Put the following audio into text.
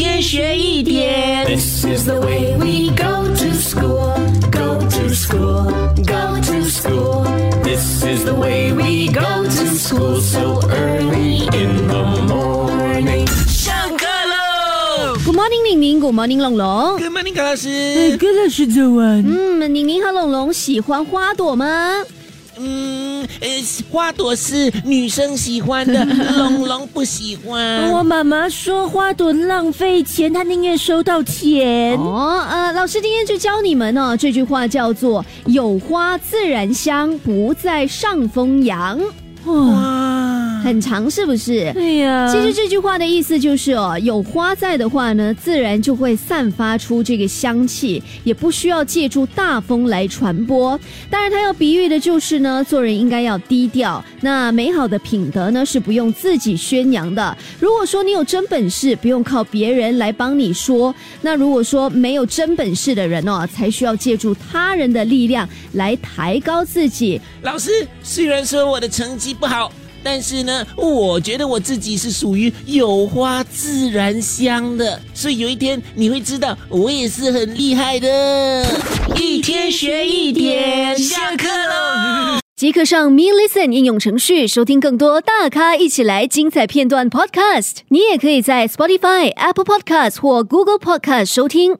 天学一点。This is the way we go to school, go to school, go to school. This is the way we go to school so early in the morning. 上课喽 Good morning，宁宁。Good morning，龙龙。！Good morning，高老师。高老师早安。嗯，宁宁和龙龙喜欢花朵吗？嗯，呃，花朵是女生喜欢的，龙龙不喜欢。我妈妈说花朵浪费钱，她宁愿收到钱。哦，呃，老师今天就教你们哦，这句话叫做“有花自然香，不在上风扬哇，”，很长是不是？对呀，其实这句话的意思就是哦，有花在的话呢，自然就会散发出这个香气，也不需要借助大风来传播。当然，它要比喻的就是呢，做人应该要低调。那美好的品德呢，是不用自己宣扬的。如果说你有真本事，不用靠别人来帮你说；那如果说没有真本事的人哦，才需要借助他人的力量来抬高自己。老师，虽然说我的成绩不好，但是呢，我觉得我自己是属于有花自然香的，所以有一天你会知道，我也是很厉害的。一天学一点，下课喽。即刻上 Me Listen 应用程序收听更多大咖一起来精彩片段 Podcast。你也可以在 Spotify、Apple Podcast 或 Google Podcast 收听。